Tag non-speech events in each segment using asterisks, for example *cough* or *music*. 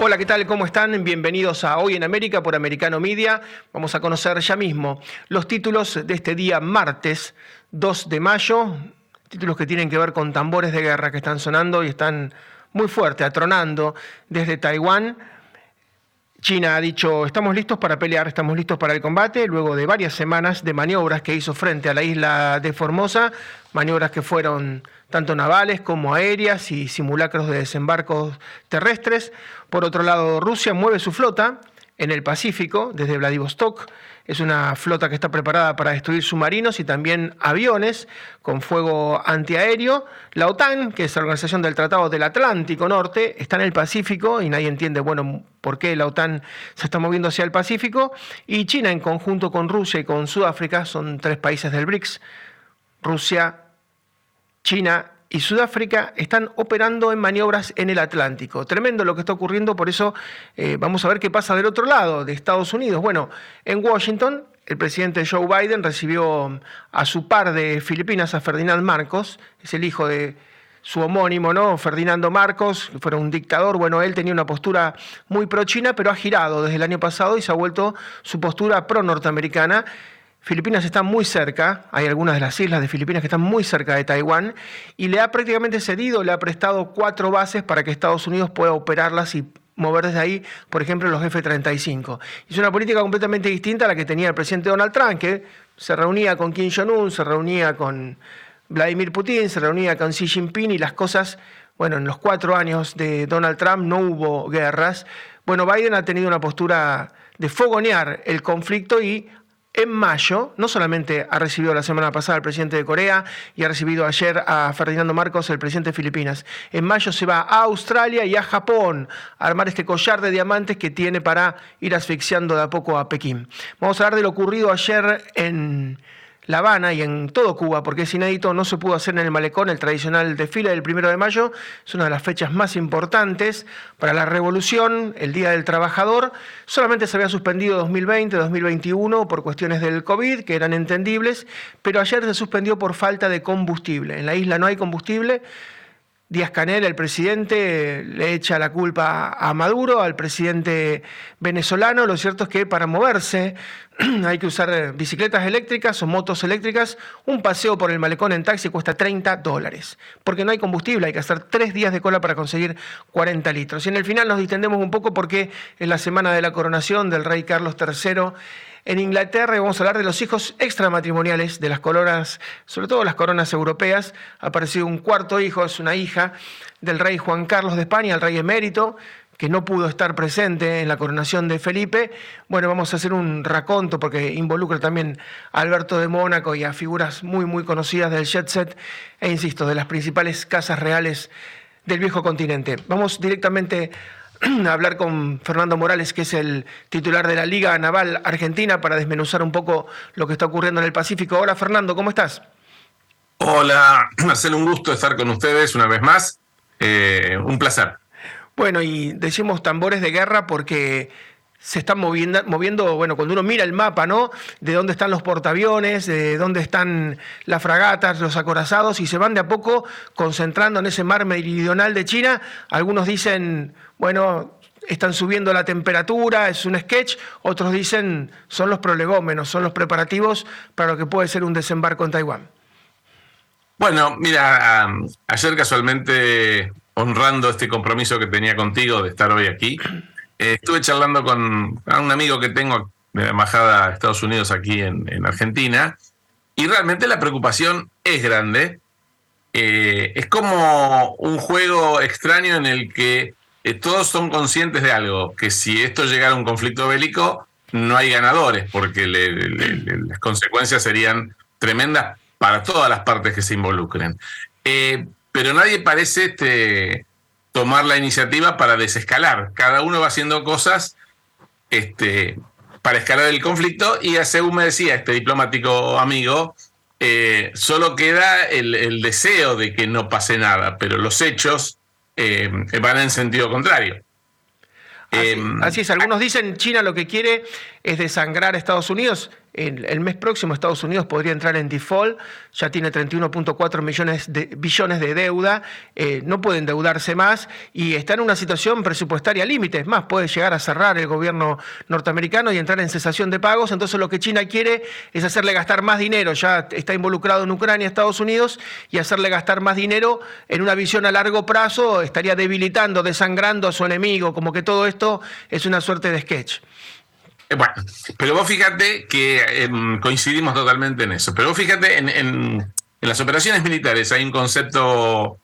Hola, ¿qué tal? ¿Cómo están? Bienvenidos a Hoy en América por Americano Media. Vamos a conocer ya mismo los títulos de este día martes 2 de mayo, títulos que tienen que ver con tambores de guerra que están sonando y están muy fuerte, atronando desde Taiwán. China ha dicho, estamos listos para pelear, estamos listos para el combate, luego de varias semanas de maniobras que hizo frente a la isla de Formosa, maniobras que fueron tanto navales como aéreas y simulacros de desembarcos terrestres. Por otro lado, Rusia mueve su flota en el Pacífico desde Vladivostok. Es una flota que está preparada para destruir submarinos y también aviones con fuego antiaéreo. La OTAN, que es la Organización del Tratado del Atlántico Norte, está en el Pacífico y nadie entiende, bueno, por qué la OTAN se está moviendo hacia el Pacífico. Y China, en conjunto con Rusia y con Sudáfrica, son tres países del BRICS. Rusia, China y Sudáfrica están operando en maniobras en el Atlántico. Tremendo lo que está ocurriendo, por eso eh, vamos a ver qué pasa del otro lado, de Estados Unidos. Bueno, en Washington, el presidente Joe Biden recibió a su par de Filipinas, a Ferdinand Marcos, es el hijo de su homónimo, ¿no? Ferdinando Marcos, que fuera un dictador. Bueno, él tenía una postura muy pro-China, pero ha girado desde el año pasado y se ha vuelto su postura pro-norteamericana. Filipinas está muy cerca, hay algunas de las islas de Filipinas que están muy cerca de Taiwán, y le ha prácticamente cedido, le ha prestado cuatro bases para que Estados Unidos pueda operarlas y mover desde ahí, por ejemplo, los F-35. Es una política completamente distinta a la que tenía el presidente Donald Trump, que se reunía con Kim Jong-un, se reunía con Vladimir Putin, se reunía con Xi Jinping y las cosas, bueno, en los cuatro años de Donald Trump no hubo guerras. Bueno, Biden ha tenido una postura de fogonear el conflicto y en mayo, no solamente ha recibido la semana pasada al presidente de Corea y ha recibido ayer a Ferdinando Marcos, el presidente de Filipinas, en mayo se va a Australia y a Japón a armar este collar de diamantes que tiene para ir asfixiando de a poco a Pekín. Vamos a hablar de lo ocurrido ayer en la Habana y en todo Cuba, porque es inédito, no se pudo hacer en el malecón el tradicional desfile del primero de mayo, es una de las fechas más importantes para la revolución, el Día del Trabajador. Solamente se había suspendido 2020, 2021 por cuestiones del COVID, que eran entendibles, pero ayer se suspendió por falta de combustible. En la isla no hay combustible. Díaz Canel, el presidente, le echa la culpa a Maduro, al presidente venezolano. Lo cierto es que para moverse *clears throat* hay que usar bicicletas eléctricas o motos eléctricas. Un paseo por el malecón en taxi cuesta 30 dólares, porque no hay combustible, hay que hacer tres días de cola para conseguir 40 litros. Y en el final nos distendemos un poco porque es la semana de la coronación del rey Carlos III en Inglaterra vamos a hablar de los hijos extramatrimoniales de las coronas, sobre todo las coronas europeas. Ha aparecido un cuarto hijo, es una hija del rey Juan Carlos de España, el rey emérito, que no pudo estar presente en la coronación de Felipe. Bueno, vamos a hacer un raconto porque involucra también a Alberto de Mónaco y a figuras muy, muy conocidas del jet set e, insisto, de las principales casas reales del viejo continente. Vamos directamente *clears throat* hablar con Fernando Morales, que es el titular de la Liga Naval Argentina, para desmenuzar un poco lo que está ocurriendo en el Pacífico. Hola Fernando, ¿cómo estás? Hola, *clears throat* Marcelo, un gusto estar con ustedes una vez más. Eh, un placer. Bueno, y decimos tambores de guerra porque se están moviendo, moviendo, bueno, cuando uno mira el mapa, ¿no? De dónde están los portaaviones, de dónde están las fragatas, los acorazados, y se van de a poco concentrando en ese mar meridional de China. Algunos dicen, bueno, están subiendo la temperatura, es un sketch, otros dicen, son los prolegómenos, son los preparativos para lo que puede ser un desembarco en Taiwán. Bueno, mira, ayer casualmente honrando este compromiso que tenía contigo de estar hoy aquí, eh, estuve charlando con un amigo que tengo de la embajada de Estados Unidos aquí en, Argentina, y realmente la preocupación es grande. Eh, es como un juego extraño en el que eh, todos son conscientes de algo, que si esto llegara a un conflicto bélico, no hay ganadores, porque las consecuencias serían tremendas para todas las partes que se involucren. pero nadie parece este, tomar la iniciativa para desescalar. Cada uno va haciendo cosas este, para escalar el conflicto y según me decía este diplomático amigo, eh, solo queda el, deseo de que no pase nada, pero los hechos eh, van en sentido contrario. así, es, algunos dicen China lo que quiere es desangrar a Estados Unidos el, mes próximo Estados Unidos podría entrar en default, ya tiene 31.4 millones de, billones de deuda, eh, no puede endeudarse más y está en una situación presupuestaria límite, es más, puede llegar a cerrar el gobierno norteamericano y entrar en cesación de pagos, entonces lo que China quiere es hacerle gastar más dinero, ya está involucrado en Ucrania, Estados Unidos, y hacerle gastar más dinero en una visión a largo plazo estaría debilitando, desangrando a su enemigo, como que todo esto es una suerte de sketch. Eh, bueno, pero vos fíjate que em, coincidimos totalmente en eso. Pero vos fíjate, en, las operaciones militares hay un concepto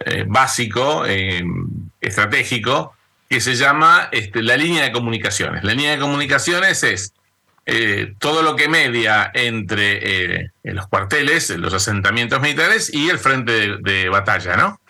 eh, básico, em, estratégico, que se llama este, la línea de comunicaciones. La línea de comunicaciones es eh, todo lo que media entre los cuarteles, los asentamientos militares y el frente de, batalla, ¿no?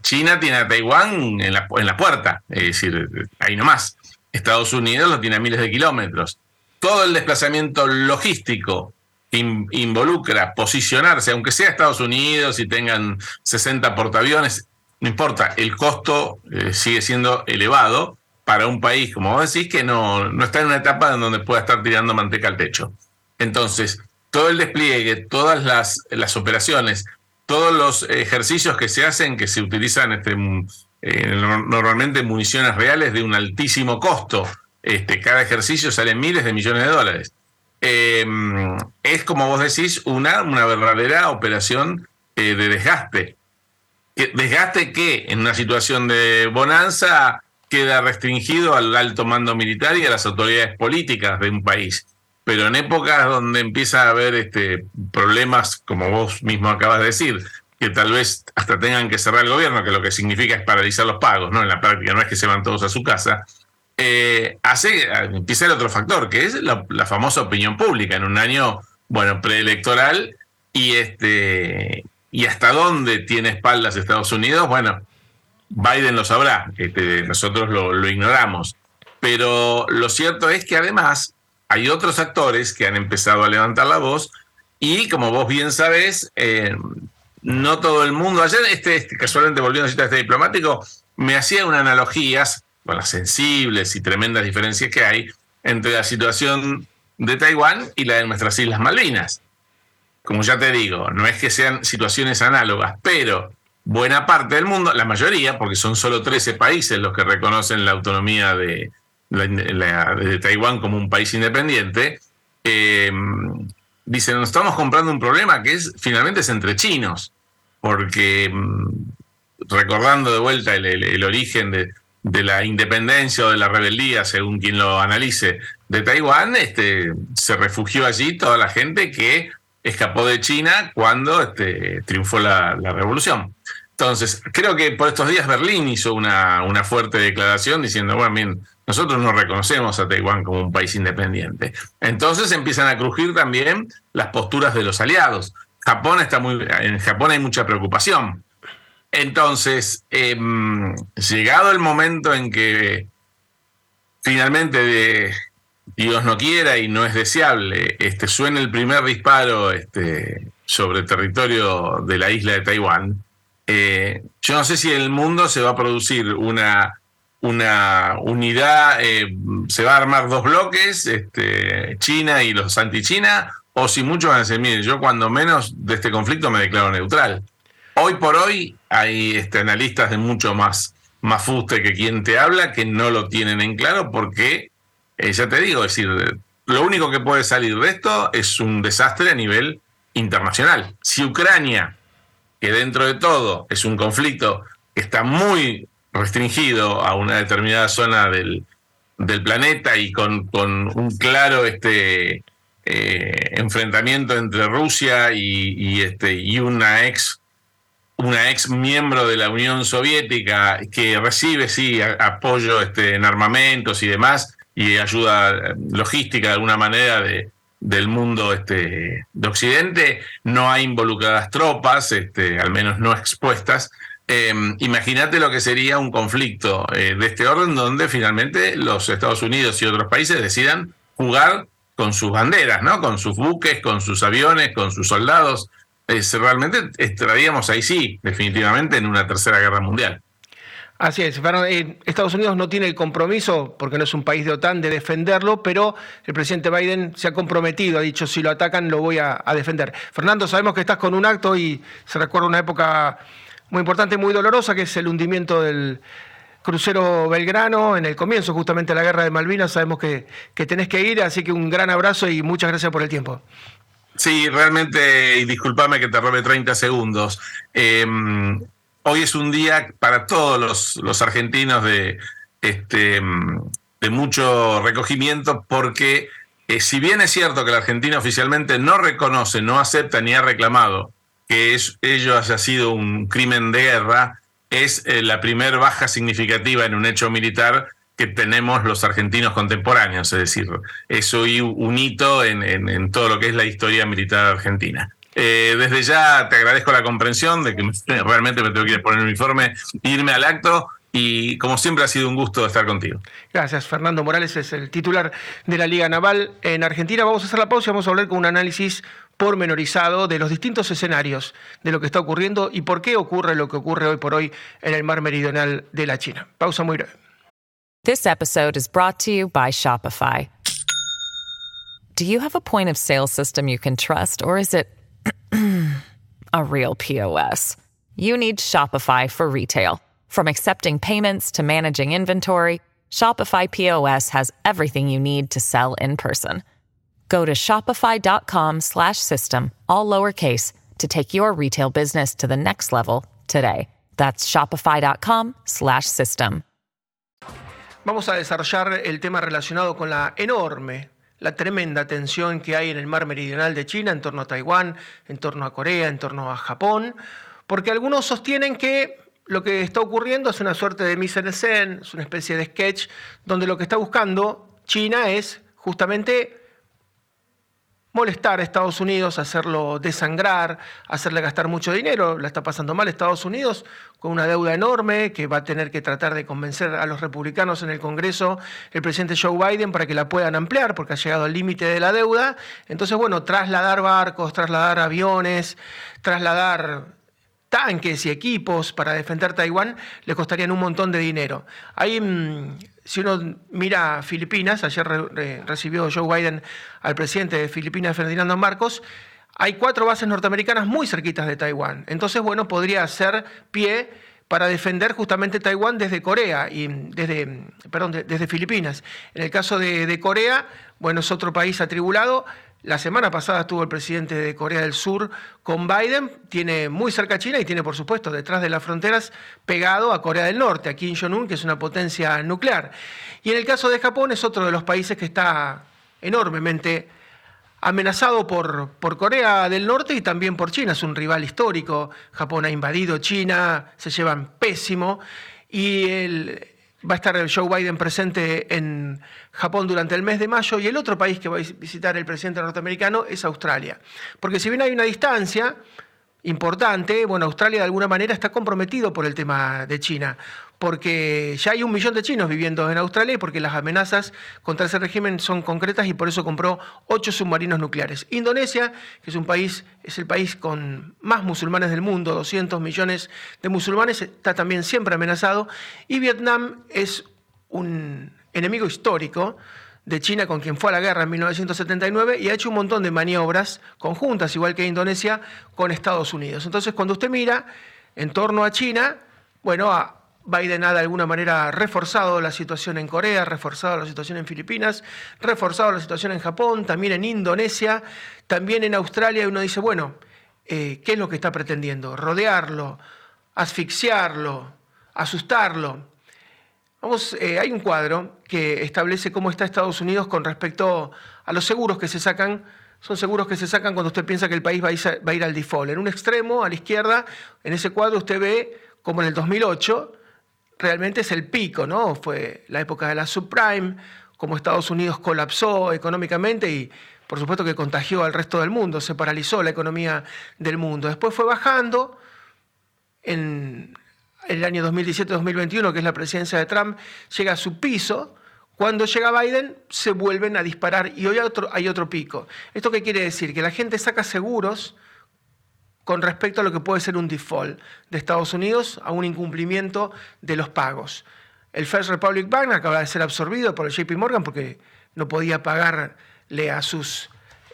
China tiene a Taiwán en la, en la puerta, es decir, ahí nomás. Estados Unidos lo tiene a miles de kilómetros. Todo el desplazamiento logístico involucra posicionarse, aunque sea Estados Unidos y tengan 60 portaaviones, no importa, el costo eh, sigue siendo elevado para un país, como vos decís, que no, no está en una etapa en donde pueda estar tirando manteca al techo. Entonces, todo el despliegue, todas las, las operaciones, todos los ejercicios que se hacen, que se utilizan este, eh, normalmente municiones reales de un altísimo costo. Este, cada ejercicio sale miles de millones de dólares. Em, es, como vos decís, una, una verdadera operación eh, de desgaste. Desgaste que en una situación de bonanza queda restringido al alto mando militar y a las autoridades políticas de un país. Pero en épocas donde empieza a haber este, problemas, como vos mismo acabas de decir, que tal vez hasta tengan que cerrar el gobierno, que lo que significa es paralizar los pagos, ¿no? En la práctica no es que se van todos a su casa. Eh, hace, empieza el otro factor, que es la, famosa opinión pública en un año, bueno, preelectoral y este y hasta dónde tiene espaldas Estados Unidos, bueno, Biden lo sabrá, este, nosotros lo, ignoramos. Pero lo cierto es que además hay otros actores que han empezado a levantar la voz y como vos bien sabés, eh, no todo el mundo. Ayer, este, este casualmente volviendo a este diplomático, me hacía una analogía con las sensibles y tremendas diferencias que hay entre la situación de Taiwán y la de nuestras Islas Malvinas. Como ya te digo, no es que sean situaciones análogas, pero buena parte del mundo, la mayoría, porque son solo 13 países los que reconocen la autonomía de, de Taiwán como un país independiente, eh, dicen, nos estamos comprando un problema que es finalmente es entre chinos, porque mm, recordando de vuelta el, origen de, la independencia o de la rebeldía, según quien lo analice, de Taiwán, este, se refugió allí toda la gente que escapó de China cuando este, triunfó la, revolución. Entonces, creo que por estos días Berlín hizo una, una fuerte declaración diciendo, bueno, bien, nosotros no reconocemos a Taiwán como un país independiente. Entonces empiezan a crujir también las posturas de los aliados. Japón está muy, en Japón hay mucha preocupación. Entonces, em, llegado el momento en que finalmente Dios no quiera y no es deseable, este, suene el primer disparo este, sobre el territorio de la isla de Taiwán, eh, yo no sé si en el mundo se va a producir una una unidad, eh, se va a armar dos bloques, este, China y los anti-China, o si muchos van a decir, mire, yo cuando menos de este conflicto me declaro neutral. Hoy por hoy hay este, analistas de mucho más, más fuste que quien te habla que no lo tienen en claro porque, eh, ya te digo, es decir, lo único que puede salir de esto es un desastre a nivel internacional. Si Ucrania, que dentro de todo es un conflicto que está muy restringido a una determinada zona del, planeta y con, un claro este, eh, enfrentamiento entre Rusia y, este, y una ex una ex miembro de la Unión Soviética que recibe sí apoyo este, en armamentos y demás y ayuda logística de alguna manera de, del mundo este, de Occidente, no hay involucradas tropas, este, al menos no expuestas, Em, imagínate lo que sería un conflicto eh, de este orden donde finalmente los Estados Unidos y otros países decidan jugar con sus banderas, ¿no? Con sus buques, con sus aviones, con sus soldados. realmente estaríamos ahí sí, definitivamente, en una tercera guerra mundial. Así es, eh, Estados Unidos no tiene el compromiso, porque no es un país de OTAN, de defenderlo, pero el presidente Biden se ha comprometido, ha dicho, si lo atacan lo voy a, a defender. Fernando, sabemos que estás con un acto y se recuerda una época muy importante, muy dolorosa, que es el hundimiento del crucero Belgrano en el comienzo justamente de la guerra de Malvinas. Sabemos que, que tenés que ir, así que un gran abrazo y muchas gracias por el tiempo. Sí, realmente, y discúlpame que te robe 30 segundos. Em, hoy es un día para todos los, los argentinos de, este, de mucho recogimiento porque eh, si bien es cierto que la Argentina oficialmente no reconoce, no acepta ni ha reclamado que ello haya sido un crimen de guerra, es eh, la primera baja significativa en un hecho militar que tenemos los argentinos contemporáneos, es decir, es hoy un hito en, todo lo que es la historia militar argentina. Eh, desde ya te agradezco la comprensión de que *laughs* realmente me tengo que ir a poner el uniforme, irme al acto y como siempre ha sido un gusto estar contigo. Gracias, Fernando Morales es el titular de la Liga Naval en Argentina. Vamos a hacer la pausa y vamos a hablar con un análisis pormenorizado de los distintos escenarios de lo que está ocurriendo y por qué ocurre lo que ocurre hoy por hoy en el mar meridional de la China. Pausa muy breve. This episode is brought to you by Shopify. Do you have a point of sale system you can trust or is it *clears throat* a real POS? You need Shopify for retail. From accepting payments to managing inventory, Shopify POS has everything you need to sell in person. Go to shopify.com slash system, all lowercase, to take your retail business to the next level today. That's shopify.com slash system. Vamos a desarrollar el tema relacionado con la enorme, la tremenda tensión que hay en el mar meridional de China, en torno a Taiwán, en torno a Corea, en torno a Japón, porque algunos sostienen que lo que está ocurriendo es una suerte de mise en es una especie de sketch, donde lo que está buscando China es justamente molestar a Estados Unidos, hacerlo desangrar, hacerle gastar mucho dinero. La está pasando mal Estados Unidos con una deuda enorme que va a tener que tratar de convencer a los republicanos en el Congreso, el presidente Joe Biden, para que la puedan ampliar, porque ha llegado al límite de la deuda. Entonces, bueno, trasladar barcos, trasladar aviones, trasladar tanques y equipos para defender Taiwán le costarían un montón de dinero. Hay mm, si uno mira Filipinas, ayer recibió Joe Biden al presidente de Filipinas, Ferdinando Marcos, hay cuatro bases norteamericanas muy cerquitas de Taiwán. Entonces, bueno, podría ser pie para defender justamente Taiwán desde Corea y desde, perdón, desde Filipinas. En el caso de Corea, bueno, es otro país atribulado. La semana pasada estuvo el presidente de Corea del Sur con Biden, tiene muy cerca a China y tiene, por supuesto, detrás de las fronteras pegado a Corea del Norte, a Kim Jong-un, que es una potencia nuclear. Y en el caso de Japón es otro de los países que está enormemente amenazado por, por Corea del Norte y también por China. Es un rival histórico. Japón ha invadido China, se llevan pésimo. Y el, Va a estar Joe Biden presente en Japón durante el mes de mayo y el otro país que va a visitar el presidente norteamericano es Australia. Porque si bien hay una distancia importante, bueno, Australia de alguna manera está comprometido por el tema de China porque ya hay un millón de chinos viviendo en Australia y porque las amenazas contra ese régimen son concretas y por eso compró ocho submarinos nucleares. Indonesia, que es un país, es el país con más musulmanes del mundo, 200 millones de musulmanes, está también siempre amenazado. Y Vietnam es un enemigo histórico de China con quien fue a la guerra en 1979 y ha hecho un montón de maniobras conjuntas, igual que Indonesia, con Estados Unidos. Entonces, cuando usted mira en torno a China, bueno, a, Biden ha de alguna manera reforzado la situación en Corea, reforzado la situación en Filipinas, reforzado la situación en Japón, también en Indonesia, también en Australia, y uno dice, bueno, eh, ¿qué es lo que está pretendiendo? Rodearlo, asfixiarlo, asustarlo. Vamos, eh, hay un cuadro que establece cómo está Estados Unidos con respecto a los seguros que se sacan. Son seguros que se sacan cuando usted piensa que el país va a ir al default. En un extremo, a la izquierda, en ese cuadro usted ve como en el 2008 realmente es el pico, ¿no? Fue la época de la subprime, como Estados Unidos colapsó económicamente y por supuesto que contagió al resto del mundo, se paralizó la economía del mundo. Después fue bajando, en el año 2017-2021, que es la presidencia de Trump, llega a su piso. Cuando llega Biden, se vuelven a disparar y hoy hay otro, hay otro pico. ¿Esto qué quiere decir? Que la gente saca seguros con respecto a lo que puede ser un default de Estados Unidos a un incumplimiento de los pagos. El First Republic Bank acaba de ser absorbido por el JP Morgan porque no podía pagarle a sus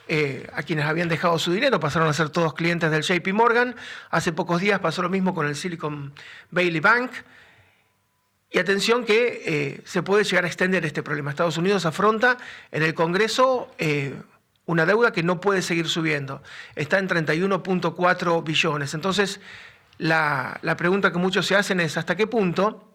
eh, a quienes habían dejado su dinero, pasaron a ser todos clientes del JP Morgan. Hace pocos días pasó lo mismo con el Silicon Valley Bank. Y atención que eh, se puede llegar a extender este problema. Estados Unidos afronta en el Congreso eh, una deuda que no puede seguir subiendo. Está en 31.4 billones. Entonces, la, la pregunta que muchos se hacen es hasta qué punto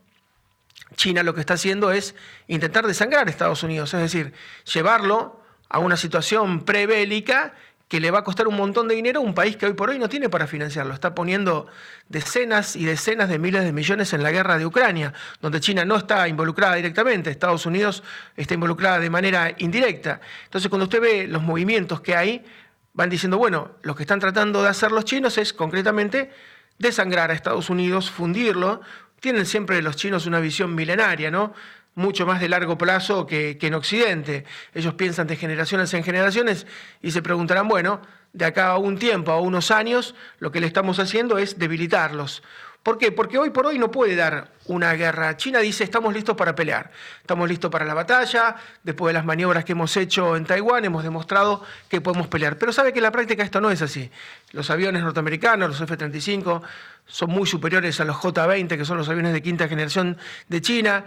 China lo que está haciendo es intentar desangrar a Estados Unidos, es decir, llevarlo a una situación prebélica que le va a costar un montón de dinero a un país que hoy por hoy no tiene para financiarlo. Está poniendo decenas y decenas de miles de millones en la guerra de Ucrania, donde China no está involucrada directamente, Estados Unidos está involucrada de manera indirecta. Entonces, cuando usted ve los movimientos que hay, van diciendo, bueno, lo que están tratando de hacer los chinos es concretamente desangrar a Estados Unidos, fundirlo. Tienen siempre los chinos una visión milenaria, ¿no? Mucho más de largo plazo que, en Occidente. Ellos piensan de generaciones en generaciones y se preguntarán, bueno, de acá a un tiempo, a unos años, lo que le estamos haciendo es debilitarlos. ¿Por qué? Porque hoy por hoy no puede dar una guerra. China dice, estamos listos para pelear, estamos listos para la batalla, después de las maniobras que hemos hecho en Taiwán hemos demostrado que podemos pelear. Pero sabe que en la práctica esto no es así. Los aviones norteamericanos, los F-35, son muy superiores a los J-20, que son los aviones de quinta generación de China.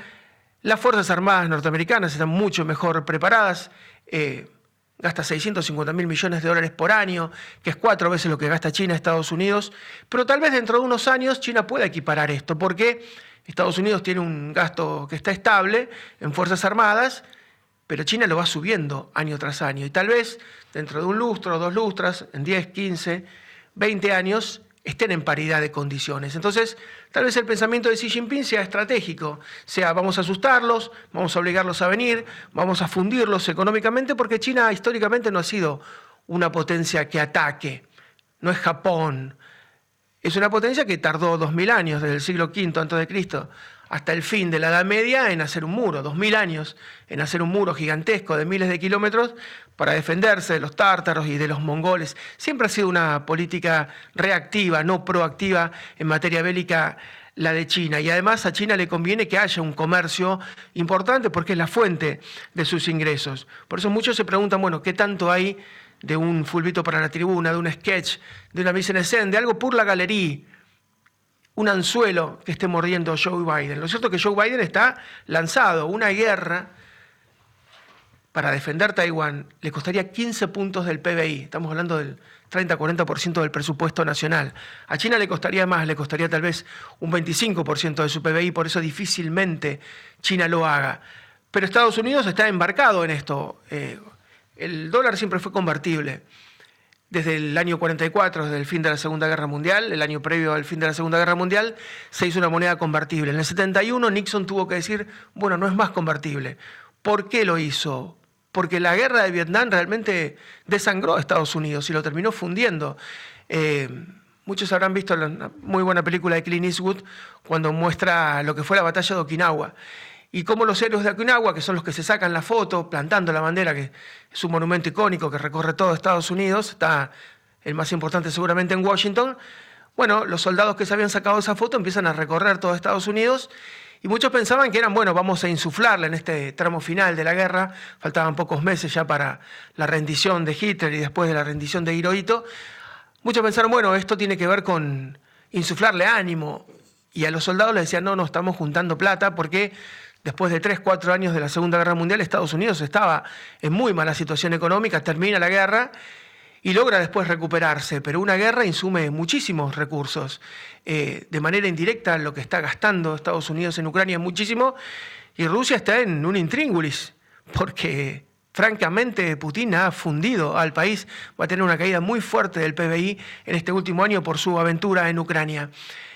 Las Fuerzas Armadas norteamericanas están mucho mejor preparadas. Eh, gasta 650 mil millones de dólares por año, que es cuatro veces lo que gasta China, Estados Unidos. Pero tal vez dentro de unos años China pueda equiparar esto, porque Estados Unidos tiene un gasto que está estable en Fuerzas Armadas, pero China lo va subiendo año tras año. Y tal vez dentro de un lustro, dos lustras, en 10, 15, 20 años, estén en paridad de condiciones. Entonces, tal vez el pensamiento de Xi Jinping sea estratégico, sea vamos a asustarlos, vamos a obligarlos a venir, vamos a fundirlos económicamente, porque China históricamente no ha sido una potencia que ataque, no es Japón, es una potencia que tardó dos mil años, desde el siglo V a.C., hasta el fin de la Edad Media en hacer un muro, dos mil años en hacer un muro gigantesco de miles de kilómetros para defenderse de los tártaros y de los mongoles. Siempre ha sido una política reactiva, no proactiva en materia bélica la de China. Y además a China le conviene que haya un comercio importante porque es la fuente de sus ingresos. Por eso muchos se preguntan, bueno, ¿qué tanto hay de un fulbito para la tribuna, de un sketch, de una mise en escena, de algo por la galería? Un anzuelo que esté mordiendo Joe Biden. Lo cierto es que Joe Biden está lanzado. Una guerra para defender Taiwán le costaría 15 puntos del PBI. Estamos hablando del 30-40% del presupuesto nacional. A China le costaría más, le costaría tal vez un 25% de su PBI, por eso difícilmente China lo haga. Pero Estados Unidos está embarcado en esto. Eh, el dólar siempre fue convertible desde el año 44, desde el fin de la Segunda Guerra Mundial, el año previo al fin de la Segunda Guerra Mundial, se hizo una moneda convertible. En el 71 Nixon tuvo que decir, bueno, no es más convertible. ¿Por qué lo hizo? Porque la guerra de Vietnam realmente desangró a Estados Unidos y lo terminó fundiendo. Eh, muchos habrán visto la muy buena película de Clint Eastwood cuando muestra lo que fue la batalla de Okinawa y cómo los héroes de Okinawa, que son los que se sacan la foto plantando la bandera, que es un monumento icónico que recorre todo Estados Unidos, está el más importante seguramente en Washington, bueno, los soldados que se habían sacado esa foto empiezan a recorrer todo Estados Unidos y muchos pensaban que eran, bueno, vamos a insuflarla en este tramo final de la guerra, faltaban pocos meses ya para la rendición de Hitler y después de la rendición de Hirohito. Muchos pensaron, bueno, esto tiene que ver con insuflarle ánimo. Y a los soldados les decían, no, no, estamos juntando plata porque después de tres, cuatro años de la Segunda Guerra Mundial, Estados Unidos estaba en muy mala situación económica, termina la guerra y logra después recuperarse, pero una guerra insume muchísimos recursos. Eh, de manera indirecta, lo que está gastando Estados Unidos en Ucrania es muchísimo, y Rusia está en un intríngulis, porque francamente Putin ha fundido al país, va a tener una caída muy fuerte del PBI en este último año por su aventura en Ucrania.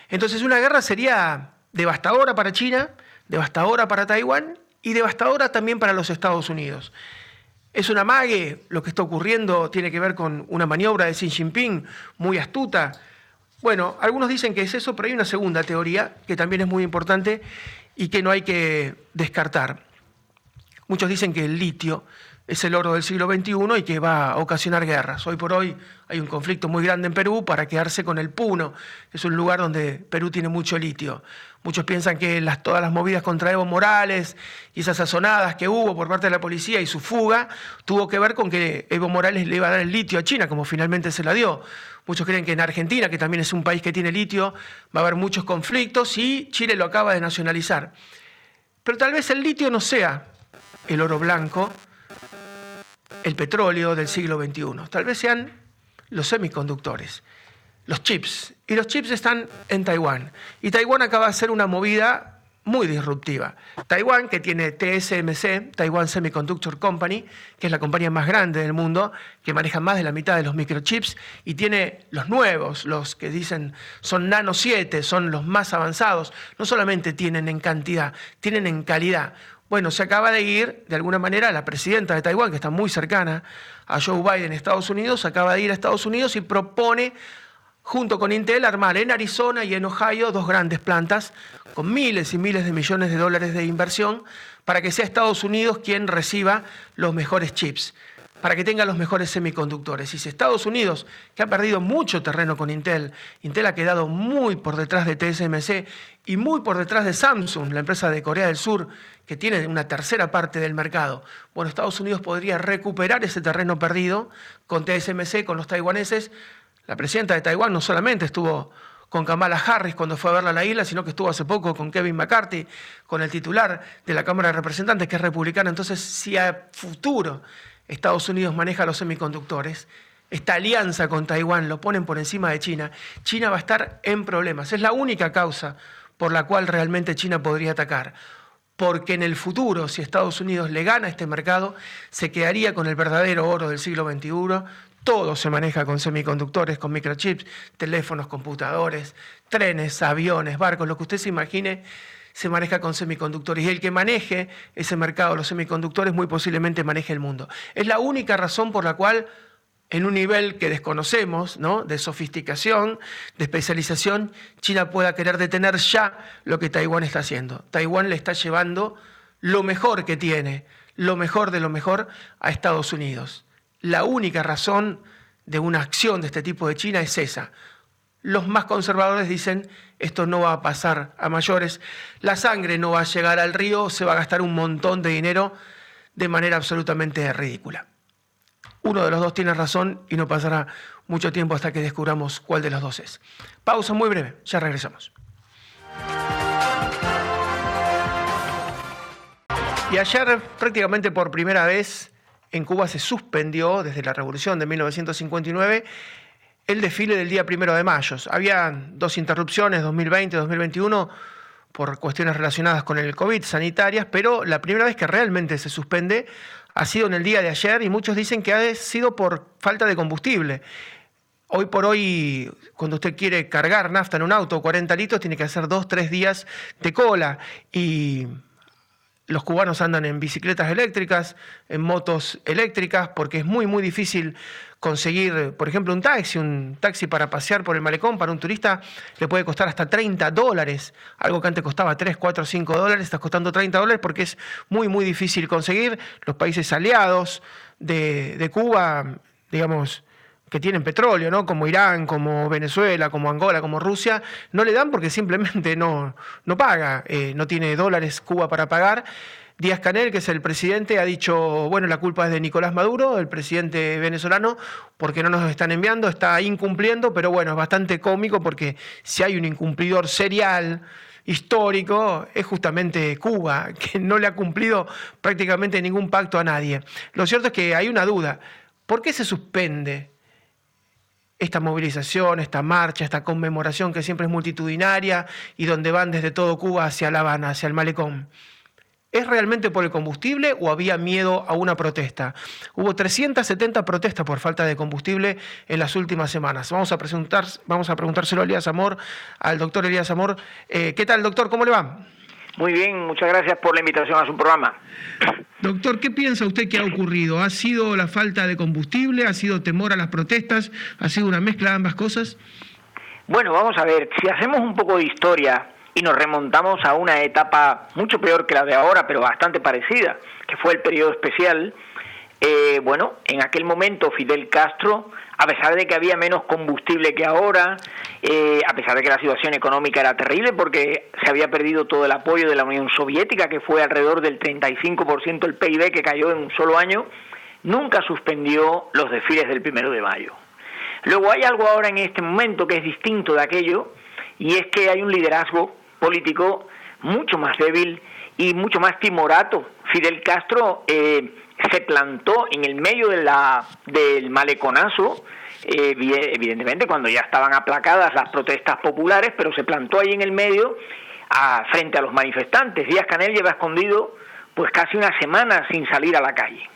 Entonces una guerra sería devastadora para China, devastadora para Taiwán y devastadora también para los Estados Unidos. Es una mague, lo que está ocurriendo tiene que ver con una maniobra de Xi Jinping muy astuta, Bueno, algunos dicen que es eso, pero hay una segunda teoría que también es muy importante y que no hay que descartar. Muchos dicen que el litio es el oro del siglo XXI y que va a ocasionar guerras. Hoy por hoy hay un conflicto muy grande en Perú para quedarse con el Puno, que es un lugar donde Perú tiene mucho litio. Muchos piensan que las, todas las movidas contra Evo Morales y esas sazonadas que hubo por parte de la policía y su fuga tuvo que ver con que Evo Morales le iba a dar el litio a China, como finalmente se la dio. Muchos creen que en Argentina, que también es un país que tiene litio, va a haber muchos conflictos y Chile lo acaba de nacionalizar. Pero tal vez el litio no sea el oro blanco, el petróleo del siglo XXI. Tal vez sean los semiconductores, los chips. Y los chips están en Taiwán. Y Taiwán acaba de hacer una movida muy disruptiva. Taiwán, que tiene TSMC, Taiwan Semiconductor Company, que es la compañía más grande del mundo, que maneja más de la mitad de los microchips y tiene los nuevos, los que dicen son Nano 7, son los más avanzados. No solamente tienen en cantidad, tienen en calidad. Bueno, se acaba de ir, de alguna manera, la presidenta de Taiwán, que está muy cercana a Joe Biden en Estados Unidos, acaba de ir a Estados Unidos y propone, junto con Intel, armar en Arizona y en Ohio dos grandes plantas con miles y miles de millones de dólares de inversión para que sea Estados Unidos quien reciba los mejores chips para que tenga los mejores semiconductores. Y si Estados Unidos, que ha perdido mucho terreno con Intel, Intel ha quedado muy por detrás de TSMC y muy por detrás de Samsung, la empresa de Corea del Sur, que tiene una tercera parte del mercado. Bueno, Estados Unidos podría recuperar ese terreno perdido con TSMC, con los taiwaneses. La presidenta de Taiwán no solamente estuvo con Kamala Harris cuando fue a verla a la isla, sino que estuvo hace poco con Kevin McCarthy, con el titular de la Cámara de Representantes, que es republicano. Entonces, si a futuro Estados Unidos maneja los semiconductores, esta alianza con Taiwán lo ponen por encima de China, China va a estar en problemas. Es la única causa por la cual realmente China podría atacar. Porque en el futuro, si Estados Unidos le gana este mercado, se quedaría con el verdadero oro del siglo XXI. Todo se maneja con semiconductores, con microchips, teléfonos, computadores, trenes, aviones, barcos, lo que usted se imagine se maneja con semiconductores. Y el que maneje ese mercado, los semiconductores, muy posiblemente maneje el mundo. Es la única razón por la cual en un nivel que desconocemos, ¿no? de sofisticación, de especialización, China pueda querer detener ya lo que Taiwán está haciendo. Taiwán le está llevando lo mejor que tiene, lo mejor de lo mejor a Estados Unidos. La única razón de una acción de este tipo de China es esa. Los más conservadores dicen esto no va a pasar a mayores, la sangre no va a llegar al río, se va a gastar un montón de dinero de manera absolutamente ridícula. Uno de los dos tiene razón y no pasará mucho tiempo hasta que descubramos cuál de los dos es. Pausa muy breve, ya regresamos. Y ayer prácticamente por primera vez en Cuba se suspendió desde la revolución de 1959 el desfile del día primero de mayo. Había dos interrupciones, 2020, 2021, por cuestiones relacionadas con el COVID, sanitarias, pero la primera vez que realmente se suspende ha sido en el día de ayer y muchos dicen que ha sido por falta de combustible. Hoy por hoy, cuando usted quiere cargar nafta en un auto, 40 litros, tiene que hacer dos, tres días de cola. Y los cubanos andan en bicicletas eléctricas, en motos eléctricas, porque es muy, muy difícil conseguir, por ejemplo, un taxi. Un taxi para pasear por el malecón para un turista le puede costar hasta 30 dólares. Algo que antes costaba 3, 4, 5 dólares, está costando 30 dólares porque es muy, muy difícil conseguir. Los países aliados de, de Cuba, digamos, que tienen petróleo, ¿no? como Irán, como Venezuela, como Angola, como Rusia, no le dan porque simplemente no, no paga, eh, no tiene dólares Cuba para pagar. Díaz Canel, que es el presidente, ha dicho, bueno, la culpa es de Nicolás Maduro, el presidente venezolano, porque no nos están enviando, está incumpliendo, pero bueno, es bastante cómico porque si hay un incumplidor serial, histórico, es justamente Cuba, *laughs* que no le ha cumplido prácticamente ningún pacto a nadie. Lo cierto es que hay una duda, ¿por qué se suspende esta movilización, esta marcha, esta conmemoración que siempre es multitudinaria y donde van desde todo Cuba hacia La Habana, hacia el malecón. ¿Es realmente por el combustible o había miedo a una protesta? Hubo 370 protestas por falta de combustible en las últimas semanas. Vamos a, presentar, vamos a preguntárselo a Elías Amor, al doctor Elías Amor. Eh, ¿Qué tal, doctor? ¿Cómo le va? Muy bien, muchas gracias por la invitación a su programa. Doctor, ¿qué piensa usted que ha ocurrido? ¿Ha sido la falta de combustible? ¿Ha sido temor a las protestas? ¿Ha sido una mezcla de ambas cosas? Bueno, vamos a ver, si hacemos un poco de historia y nos remontamos a una etapa mucho peor que la de ahora, pero bastante parecida, que fue el periodo especial, eh, bueno, en aquel momento Fidel Castro, a pesar de que había menos combustible que ahora, eh, a pesar de que la situación económica era terrible porque se había perdido todo el apoyo de la Unión Soviética, que fue alrededor del 35% del PIB que cayó en un solo año, nunca suspendió los desfiles del primero de mayo. Luego hay algo ahora en este momento que es distinto de aquello, y es que hay un liderazgo político mucho más débil y mucho más timorato. Fidel Castro eh, se plantó en el medio de la, del maleconazo, eh, evidentemente cuando ya estaban aplacadas las protestas populares, pero se plantó ahí en el medio frente a los manifestantes. Díaz Canel lleva escondido pues casi una semana sin salir a la calle.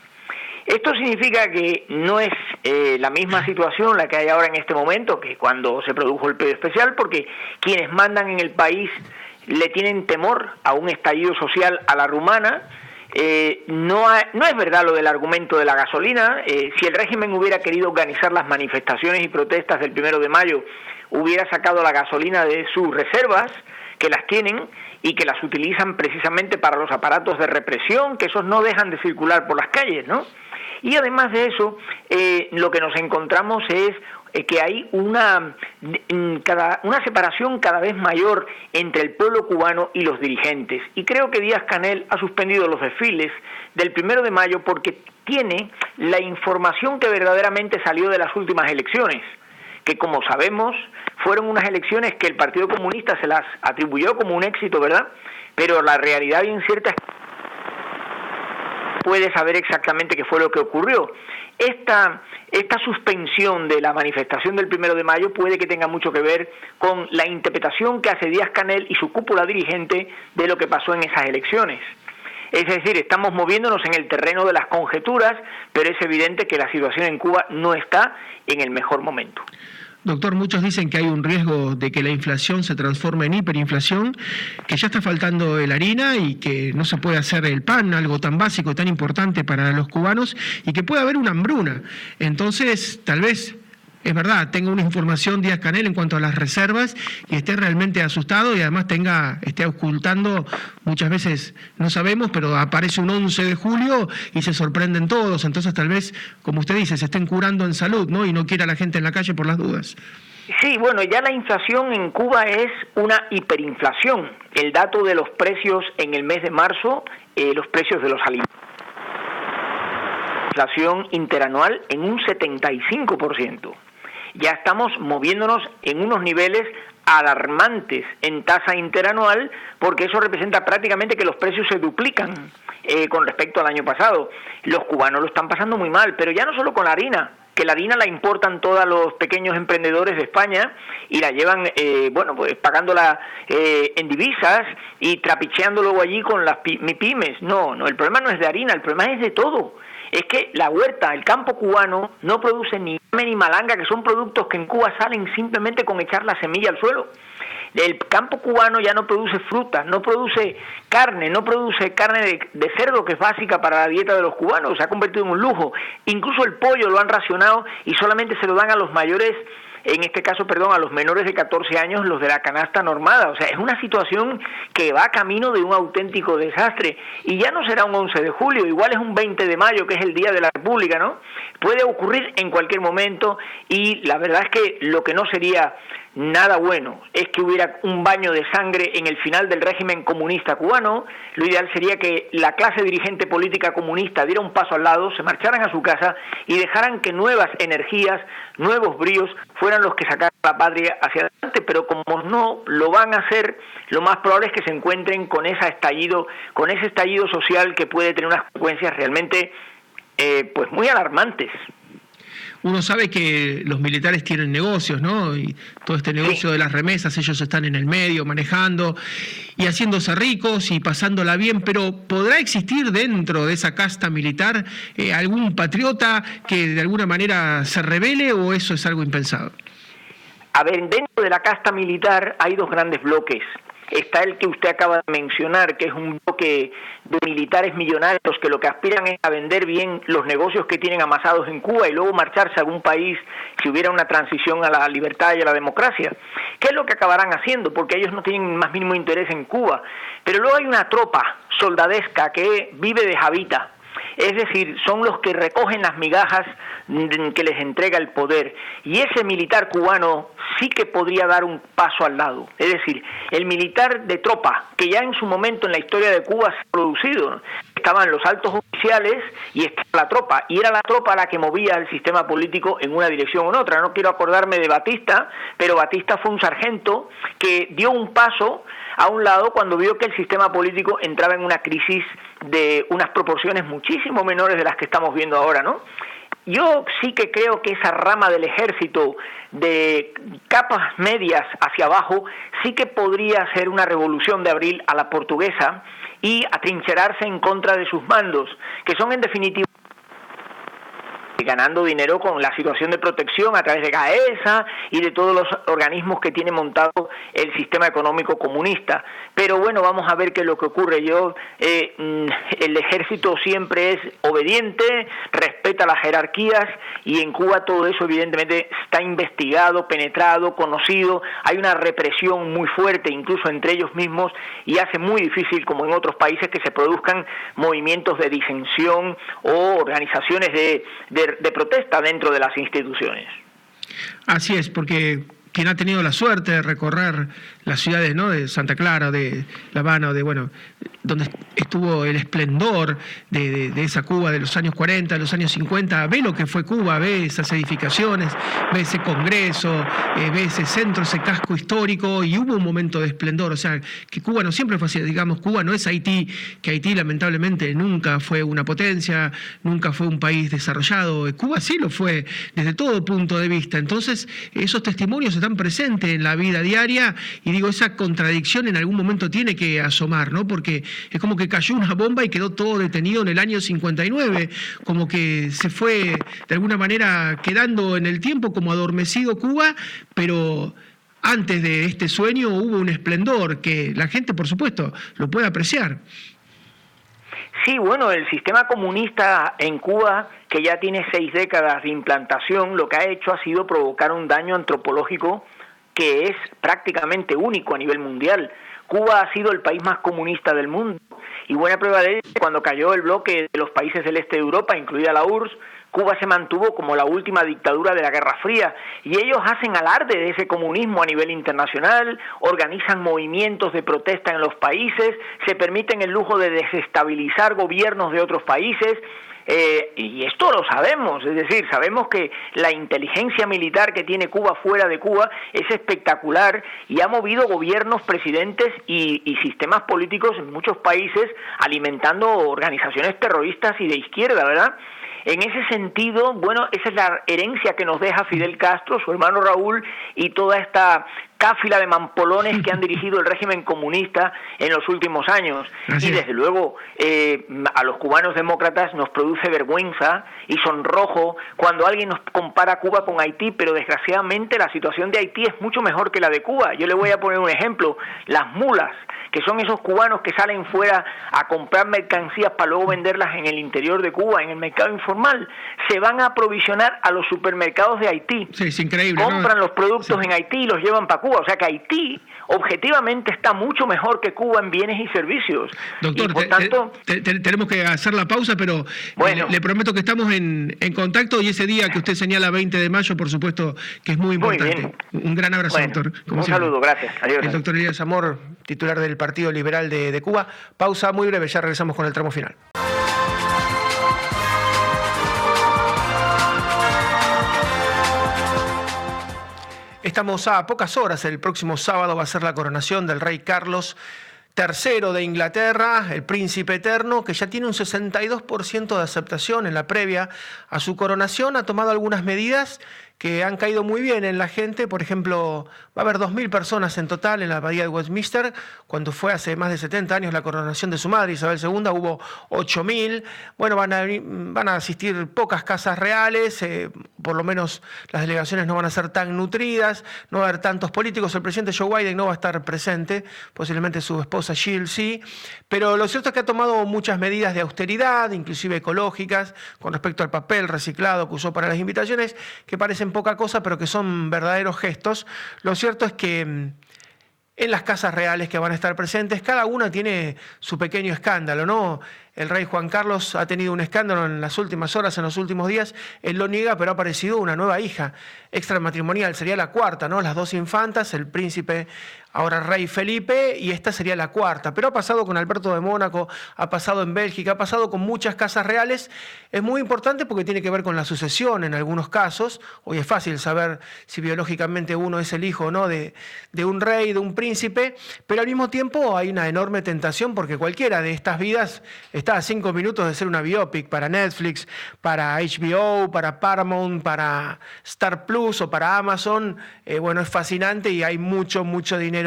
Esto significa que no es eh, la misma situación la que hay ahora en este momento que cuando se produjo el periodo especial, porque quienes mandan en el país le tienen temor a un estallido social a la rumana, eh, no, no es verdad lo del argumento de la gasolina. Eh, si el régimen hubiera querido organizar las manifestaciones y protestas del primero de mayo, hubiera sacado la gasolina de sus reservas, que las tienen y que las utilizan precisamente para los aparatos de represión, que esos no dejan de circular por las calles, ¿no? Y además de eso, eh, lo que nos encontramos es eh, que hay una, una separación cada vez mayor entre el pueblo cubano y los dirigentes. Y creo que Díaz Canel ha suspendido los desfiles del primero de mayo porque tiene la información que verdaderamente salió de las últimas elecciones, que como sabemos fueron unas elecciones que el Partido Comunista se las atribuyó como un éxito, ¿verdad? Pero la realidad bien cierta es que puede saber exactamente qué fue lo que ocurrió. Esta, esta suspensión de la manifestación del primero de mayo puede que tenga mucho que ver con la interpretación que hace Díaz Canel y su cúpula dirigente de lo que pasó en esas elecciones. Es decir, estamos moviéndonos en el terreno de las conjeturas, pero es evidente que la situación en Cuba no está en el mejor momento. Doctor, muchos dicen que hay un riesgo de que la inflación se transforme en hiperinflación, que ya está faltando la harina y que no se puede hacer el pan, algo tan básico y tan importante para los cubanos, y que puede haber una hambruna. Entonces, tal vez es verdad, tenga una información Díaz Canel en cuanto a las reservas y esté realmente asustado y además tenga, esté ocultando, muchas veces no sabemos, pero aparece un 11 de julio y se sorprenden todos. Entonces tal vez, como usted dice, se estén curando en salud, ¿no? Y no quiera la gente en la calle por las dudas. Sí, bueno, ya la inflación en Cuba es una hiperinflación. El dato de los precios en el mes de marzo, eh, los precios de los alimentos inflación interanual en un 75% ya estamos moviéndonos en unos niveles alarmantes en tasa interanual, porque eso representa prácticamente que los precios se duplican eh, con respecto al año pasado. Los cubanos lo están pasando muy mal, pero ya no solo con la harina, que la harina la importan todos los pequeños emprendedores de España y la llevan, eh, bueno, pues pagándola eh, en divisas y trapicheando luego allí con las pymes. No, no, el problema no es de harina, el problema es de todo es que la huerta, el campo cubano, no produce ni ni malanga, que son productos que en Cuba salen simplemente con echar la semilla al suelo. El campo cubano ya no produce fruta, no produce carne, no produce carne de, cerdo que es básica para la dieta de los cubanos, se ha convertido en un lujo. Incluso el pollo lo han racionado y solamente se lo dan a los mayores en este caso, perdón, a los menores de 14 años, los de la canasta normada. O sea, es una situación que va camino de un auténtico desastre. Y ya no será un 11 de julio, igual es un 20 de mayo, que es el Día de la República, ¿no? Puede ocurrir en cualquier momento y la verdad es que lo que no sería nada bueno es que hubiera un baño de sangre en el final del régimen comunista cubano. Lo ideal sería que la clase dirigente política comunista diera un paso al lado, se marcharan a su casa y dejaran que nuevas energías, nuevos bríos fueran los que sacaran la patria hacia adelante. Pero como no lo van a hacer, lo más probable es que se encuentren con ese estallido, con ese estallido social que puede tener unas consecuencias realmente, eh, pues muy alarmantes uno sabe que los militares tienen negocios, ¿no? Y todo este negocio de las remesas, ellos están en el medio manejando y haciéndose ricos y pasándola bien, pero ¿podrá existir dentro de esa casta militar eh, algún patriota que de alguna manera se revele o eso es algo impensado? A ver, dentro de la casta militar hay dos grandes bloques. Está el que usted acaba de mencionar, que es un bloque de militares millonarios que lo que aspiran es a vender bien los negocios que tienen amasados en Cuba y luego marcharse a algún país si hubiera una transición a la libertad y a la democracia. ¿Qué es lo que acabarán haciendo? Porque ellos no tienen más mínimo interés en Cuba. Pero luego hay una tropa soldadesca que vive de Javita es decir, son los que recogen las migajas que les entrega el poder. Y ese militar cubano sí que podría dar un paso al lado. Es decir, el militar de tropa, que ya en su momento en la historia de Cuba se ha producido, estaban los altos y estaba la tropa, y era la tropa la que movía el sistema político en una dirección o en otra. No quiero acordarme de Batista, pero Batista fue un sargento que dio un paso a un lado cuando vio que el sistema político entraba en una crisis de unas proporciones muchísimo menores de las que estamos viendo ahora, ¿no? Yo sí que creo que esa rama del ejército de capas medias hacia abajo sí que podría ser una revolución de abril a la portuguesa y atrincherarse en contra de sus mandos, que son en definitiva ganando dinero con la situación de protección a través de GAESA y de todos los organismos que tiene montado el sistema económico comunista. Pero bueno, vamos a ver qué es lo que ocurre. Yo, eh, mm, el ejército siempre es obediente, respeta las jerarquías y en Cuba todo eso evidentemente está investigado, penetrado, conocido. Hay una represión muy fuerte, incluso entre ellos mismos, y hace muy difícil, como en otros países, que se produzcan movimientos de disensión o organizaciones de, de de protesta dentro de las instituciones. Así es, porque quien ha tenido la suerte de recorrer las ciudades ¿no? de Santa Clara, de La Habana, de bueno, donde estuvo el esplendor de, esa Cuba de los años 40, de los años 50, ve lo que fue Cuba, ve esas edificaciones, ve ese Congreso, eh, ve ese centro, ese casco histórico, y hubo un momento de esplendor, o sea, que Cuba no siempre fue así, digamos, Cuba no es Haití, que Haití lamentablemente nunca fue una potencia, nunca fue un país desarrollado, Cuba sí lo fue desde todo punto de vista, entonces esos testimonios están presentes en la vida diaria y digo, esa contradicción en algún momento tiene que asomar, ¿no? Porque es como que cayó una bomba y quedó todo detenido en el año 59, como que se fue de alguna manera quedando en el tiempo como adormecido Cuba, pero antes de este sueño hubo un esplendor que la gente, por supuesto, lo puede apreciar. Sí, bueno, el sistema comunista en Cuba, que ya tiene seis décadas de implantación, lo que ha hecho ha sido provocar un daño antropológico que es prácticamente único a nivel mundial. Cuba ha sido el país más comunista del mundo y buena prueba de ello cuando cayó el bloque de los países del este de Europa, incluida la URSS, Cuba se mantuvo como la última dictadura de la Guerra Fría y ellos hacen alarde de ese comunismo a nivel internacional, organizan movimientos de protesta en los países, se permiten el lujo de desestabilizar gobiernos de otros países, eh, y esto lo sabemos, es decir, sabemos que la inteligencia militar que tiene Cuba fuera de Cuba es espectacular y ha movido gobiernos, presidentes y, y sistemas políticos en muchos países alimentando organizaciones terroristas y de izquierda, ¿verdad? En ese sentido, bueno, esa es la herencia que nos deja Fidel Castro, su hermano Raúl y toda esta cáfila de mampolones que han dirigido el régimen comunista en los últimos años. y desde luego eh, a los cubanos demócratas nos produce vergüenza y sonrojo cuando alguien nos compara Cuba con Haití, pero desgraciadamente la situación de Haití es mucho mejor que la de Cuba. Yo le voy a poner un ejemplo, las mulas que son esos cubanos que salen fuera a comprar mercancías para luego venderlas en el interior de Cuba, en el mercado informal, se van a aprovisionar a los supermercados de Haití. Sí, es increíble. Compran los productos en Haití y los llevan para Cuba. O sea que Haití objetivamente está mucho mejor que Cuba en bienes y servicios. Doctor, por tanto, tenemos que hacer la pausa, pero bueno, le, prometo que estamos en, contacto y ese día que usted señala 20 de mayo, por supuesto, que es muy importante. un gran abrazo, doctor. un saludo, gracias. Adiós. El doctor Elías Amor, titular del Partido Liberal de Cuba. Pausa muy breve, ya regresamos con el tramo final. Estamos a pocas horas, el próximo sábado va a ser la coronación del rey Carlos III de Inglaterra, el príncipe eterno, que ya tiene un 62% de aceptación en la previa a su coronación, ha tomado algunas medidas que han caído muy bien en la gente. Por ejemplo, va a haber 2.000 personas en total en la Bahía de Westminster. Cuando fue hace más de 70 años la coronación de su madre, Isabel II, hubo 8.000. Bueno, van a, van a asistir pocas casas reales, eh, por lo menos las delegaciones no van a ser tan nutridas, no va a haber tantos políticos, el presidente Joe Biden no va a estar presente, posiblemente su esposa Jill sí, pero lo cierto es que ha tomado muchas medidas de austeridad, inclusive ecológicas, con respecto al papel reciclado que usó para las invitaciones, que parecen poca cosa, pero que son verdaderos gestos. Lo cierto es que mm, en las casas reales que van a estar presentes, cada una tiene su pequeño escándalo, ¿no? El rey Juan Carlos ha tenido un escándalo en las últimas horas, en los últimos días. Él lo niega, pero ha aparecido una nueva hija extramatrimonial. Sería la cuarta, ¿no? Las dos infantas, el príncipe ahora rey Felipe, y esta sería la cuarta. Pero ha pasado con Alberto de Mónaco, ha pasado en Bélgica, ha pasado con muchas casas reales. Es muy importante porque tiene que ver con la sucesión en algunos casos. Hoy es fácil saber si biológicamente uno es el hijo o no de, de un rey, de un príncipe, pero al mismo tiempo hay una enorme tentación porque cualquiera de estas vidas está a cinco minutos de ser una biopic para Netflix, para HBO, para Paramount, para Star Plus o para Amazon. Eh, bueno, es fascinante y hay mucho, mucho dinero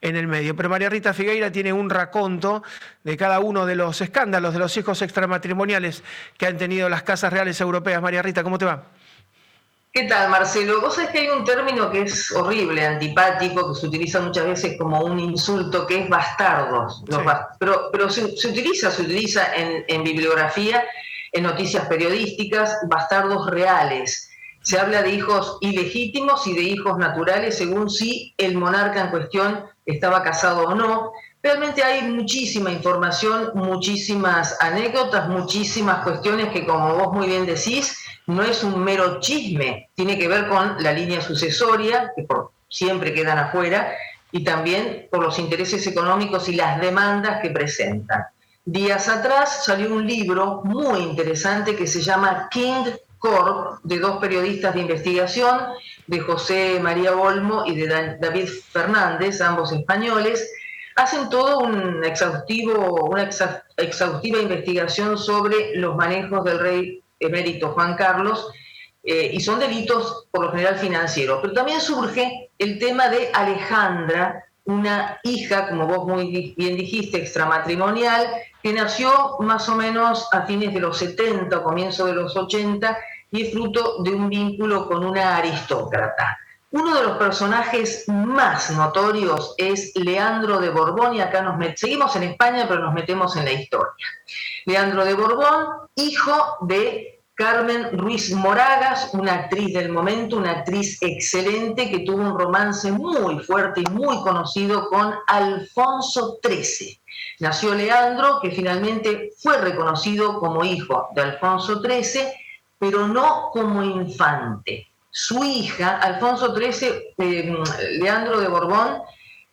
en el medio. Pero María Rita Figueira tiene un raconto de cada uno de los escándalos de los hijos extramatrimoniales que han tenido las casas reales europeas. María Rita, ¿cómo te va? ¿Qué tal, Marcelo? Vos sabés que hay un término que es horrible, antipático, que se utiliza muchas veces como un insulto, que es bastardos. pero pero se, utiliza, se utiliza en, en, bibliografía, en noticias periodísticas, bastardos reales. Se habla de hijos ilegítimos y de hijos naturales según si el monarca en cuestión estaba casado o no. Realmente hay muchísima información, muchísimas anécdotas, muchísimas cuestiones que, como vos muy bien decís, no es un mero chisme, tiene que ver con la línea sucesoria, que por siempre quedan afuera, y también por los intereses económicos y las demandas que presentan. Días atrás salió un libro muy interesante que se llama King Corp, de dos periodistas de investigación, de José María Olmo y de David Fernández, ambos españoles, hacen todo una exhaustiva investigación sobre los manejos del rey emérito Juan Carlos, eh, y son delitos por lo general financieros. Pero también surge el tema de Alejandra, una hija, como vos muy bien dijiste, extramatrimonial, que nació más o menos a fines de los 70 o comienzo de los 80 y es fruto de un vínculo con una aristócrata. Uno de los personajes más notorios es Leandro de Borbón, y acá nos seguimos en España, pero nos metemos en la historia. Leandro de Borbón, hijo de Carmen Ruiz Moragas, una actriz del momento, una actriz excelente que tuvo un romance muy fuerte y muy conocido con Alfonso XIII. Nació Leandro, que finalmente fue reconocido como hijo de Alfonso XIII, pero no como infante. Su hija, Alfonso XIII, eh, Leandro de Borbón,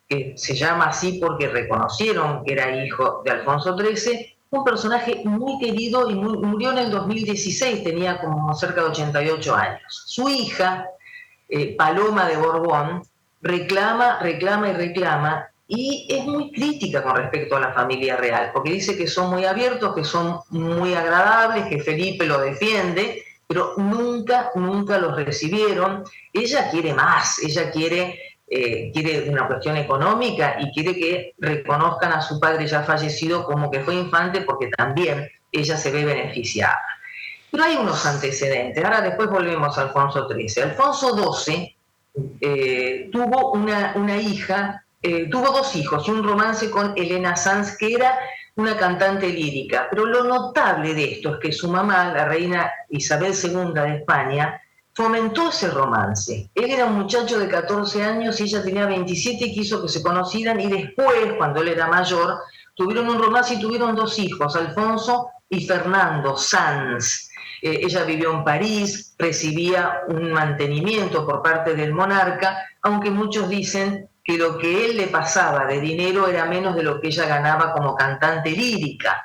que se llama así porque reconocieron que era hijo de Alfonso XIII, un personaje muy querido y murió en el 2016, tenía como cerca de 88 años. Su hija, eh, Paloma de Borbón, reclama, reclama y reclama y es muy crítica con respecto a la familia real, porque dice que son muy abiertos, que son muy agradables, que Felipe lo defiende, pero nunca, nunca los recibieron. Ella quiere más, ella quiere eh, quiere una cuestión económica y quiere que reconozcan a su padre ya fallecido como que fue infante porque también ella se ve beneficiada. Pero hay unos antecedentes. Ahora después volvemos a Alfonso XIII. Alfonso XII eh, tuvo una, una hija, eh, tuvo dos hijos y un romance con Elena Sanz, que era una cantante lírica. Pero lo notable de esto es que su mamá, la reina Isabel II de España, fomentó ese romance. Él era un muchacho de 14 años y ella tenía 27 y quiso que se conocieran y después, cuando él era mayor, tuvieron un romance y tuvieron dos hijos, Alfonso y Fernando Sanz. Eh, ella vivió en París, recibía un mantenimiento por parte del monarca, aunque muchos dicen que lo que él le pasaba de dinero era menos de lo que ella ganaba como cantante lírica.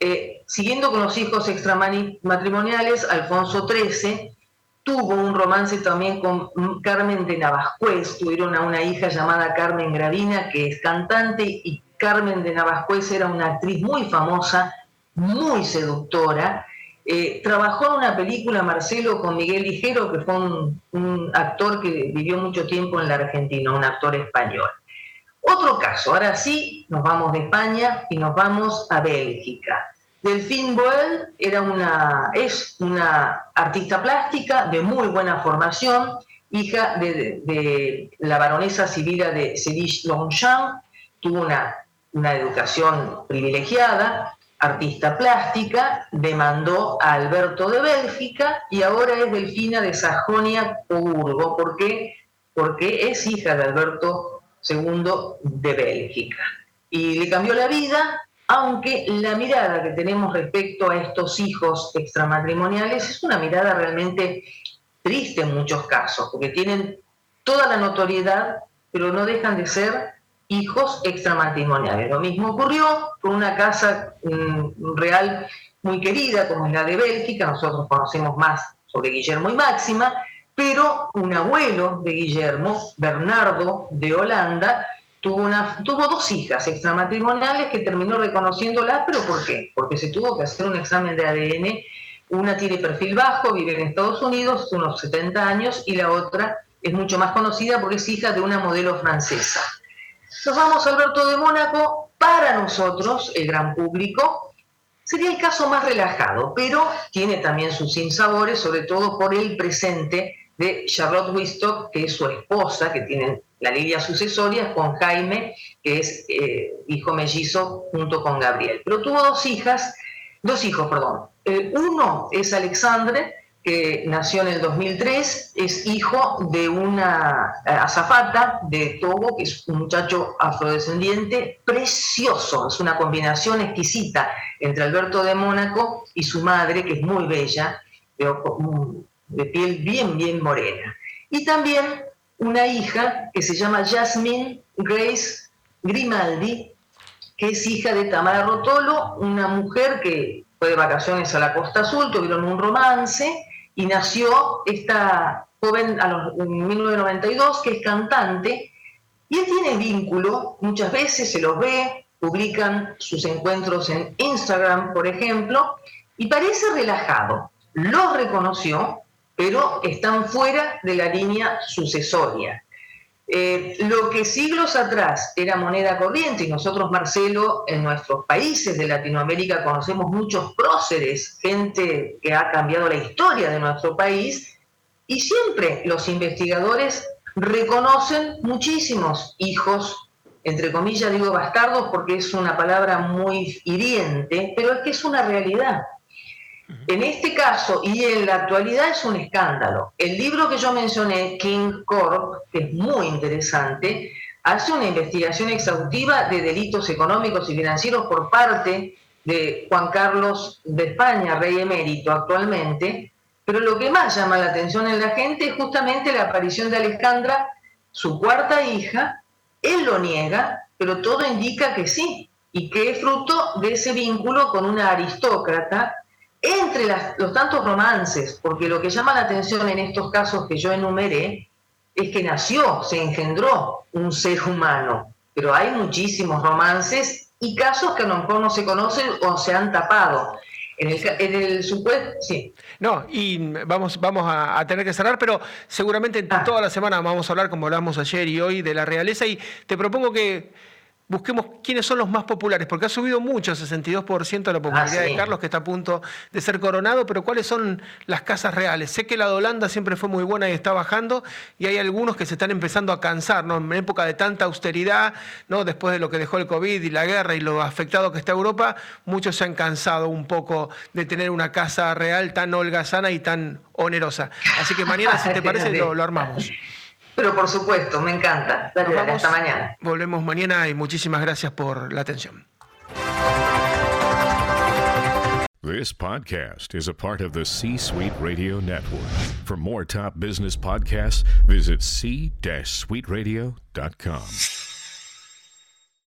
Eh, siguiendo con los hijos extramatrimoniales, Alfonso XIII tuvo un romance también con Carmen de Navascués, tuvieron a una hija llamada Carmen Gravina, que es cantante, y Carmen de Navascués era una actriz muy famosa, muy seductora. Eh, trabajó en una película, Marcelo, con Miguel Ligero, que fue un, actor que vivió mucho tiempo en la Argentina, un actor español. Otro caso, ahora sí, nos vamos de España y nos vamos a Bélgica. Delphine Boel era una, es una artista plástica de muy buena formación, hija de, la baronesa civila de Sedich Longchamp, tuvo una, una educación privilegiada, artista plástica, demandó a Alberto de Bélgica y ahora es Delfina de Sajonia-Coburgo. ¿Por qué? Porque es hija de Alberto II de Bélgica. Y le cambió la vida, aunque la mirada que tenemos respecto a estos hijos extramatrimoniales es una mirada realmente triste en muchos casos, porque tienen toda la notoriedad, pero no dejan de ser hijos extramatrimoniales. Lo mismo ocurrió con una casa real muy querida como es la de Bélgica, nosotros conocemos más sobre Guillermo y Máxima, pero un abuelo de Guillermo, Bernardo de Holanda, tuvo, una, tuvo dos hijas extramatrimoniales que terminó reconociéndolas, pero ¿por qué? Porque se tuvo que hacer un examen de ADN. Una tiene perfil bajo, vive en Estados Unidos, unos 70 años, y la otra es mucho más conocida porque es hija de una modelo francesa. Nos vamos a Alberto de Mónaco, para nosotros, el gran público, sería el caso más relajado, pero tiene también sus sinsabores, sobre todo por el presente de Charlotte Wistock, que es su esposa, que tienen la línea sucesoria, con Jaime, que es eh, hijo mellizo junto con Gabriel. Pero tuvo dos hijas, dos hijos, perdón. Eh, uno es Alexandre, que nació en el 2003, es hijo de una eh, azafata de Togo, que es un muchacho afrodescendiente precioso, es una combinación exquisita entre Alberto de Mónaco y su madre, que es muy bella, de, de piel bien, bien morena. Y también una hija que se llama Jasmine Grace Grimaldi, que es hija de Tamara Rotolo, una mujer que fue de vacaciones a la Costa Azul, tuvieron un romance y nació esta joven en 1992 que es cantante y él tiene vínculo, muchas veces se los ve, publican sus encuentros en Instagram, por ejemplo, y parece relajado. Los reconoció, pero están fuera de la línea sucesoria. Eh, lo que siglos atrás era moneda corriente, y nosotros, Marcelo, en nuestros países de Latinoamérica conocemos muchos próceres, gente que ha cambiado la historia de nuestro país, y siempre los investigadores reconocen muchísimos hijos, entre comillas digo bastardos porque es una palabra muy hiriente, pero es que es una realidad. En este caso y en la actualidad es un escándalo. El libro que yo mencioné, King Corp, que es muy interesante, hace una investigación exhaustiva de delitos económicos y financieros por parte de Juan Carlos de España, rey emérito actualmente, pero lo que más llama la atención en la gente es justamente la aparición de Alejandra, su cuarta hija, él lo niega, pero todo indica que sí, y que es fruto de ese vínculo con una aristócrata entre los tantos romances, porque lo que llama la atención en estos casos que yo enumeré es que nació, se engendró un ser humano, pero hay muchísimos romances y casos que a lo mejor no se conocen o se han tapado. En el, supuesto, sí. No, y vamos, vamos a, tener que cerrar, pero seguramente ah. toda la semana vamos a hablar, como hablamos ayer y hoy, de la realeza. Y te propongo que busquemos quiénes son los más populares, porque ha subido mucho, 62% la popularidad de ah, Carlos, que está a punto de ser coronado, pero ¿cuáles son las casas reales? Sé que la de Holanda siempre fue muy buena y está bajando, y hay algunos que se están empezando a cansar, ¿no? En época de tanta austeridad, ¿no? Después de lo que dejó el COVID y la guerra y lo afectado que está Europa, muchos se han cansado un poco de tener una casa real tan holgazana y tan onerosa. Así que mañana, si te *laughs* parece, lo armamos. Pero por supuesto, me encanta. Dale, hasta mañana. Volvemos mañana y muchísimas gracias por la atención. This podcast is a part of the C Suite Radio Network. For more top business podcasts, visit c-suiteradio.com.